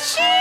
Shoo!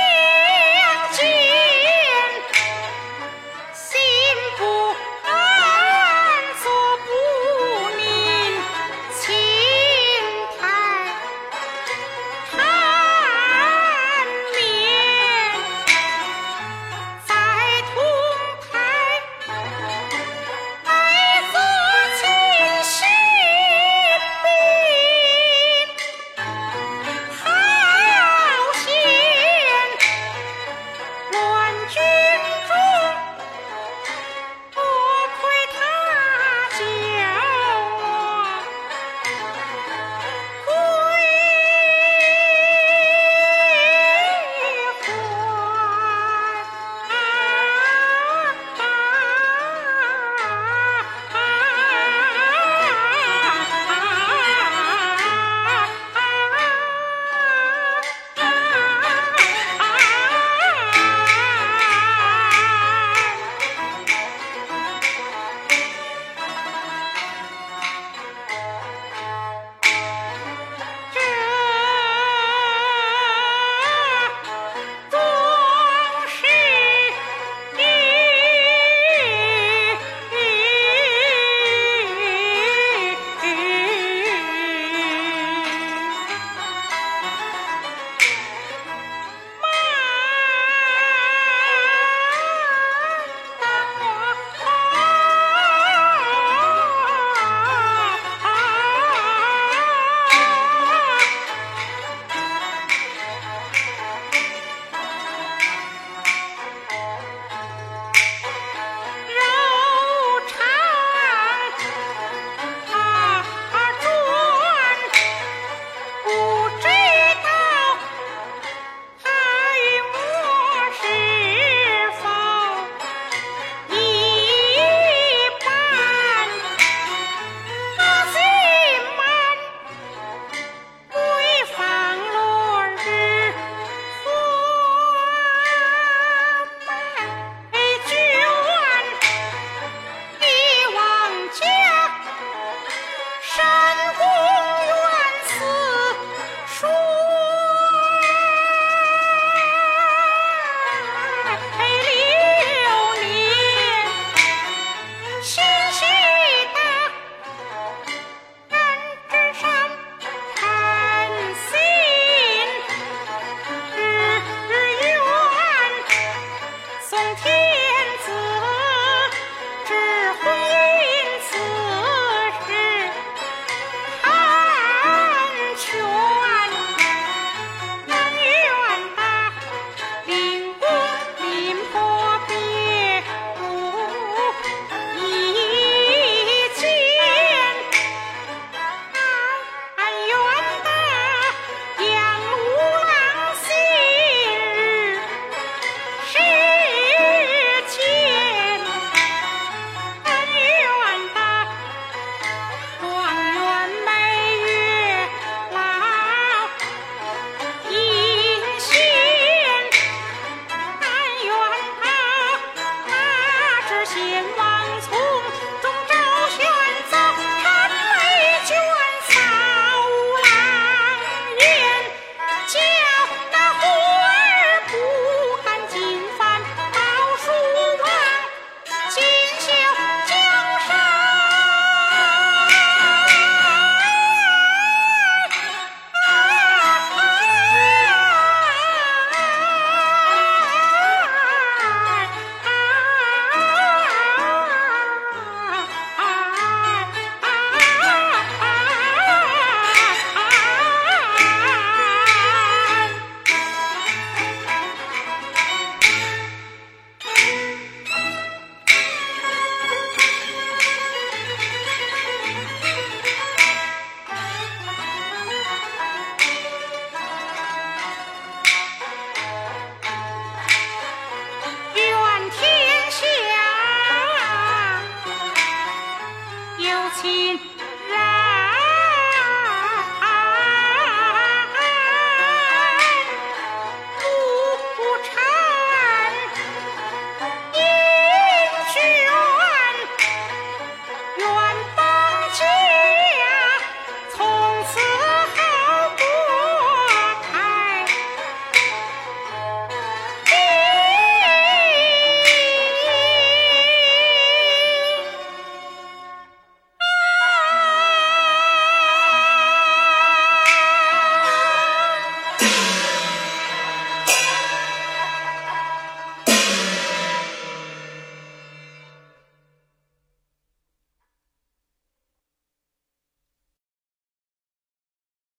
千万。亲人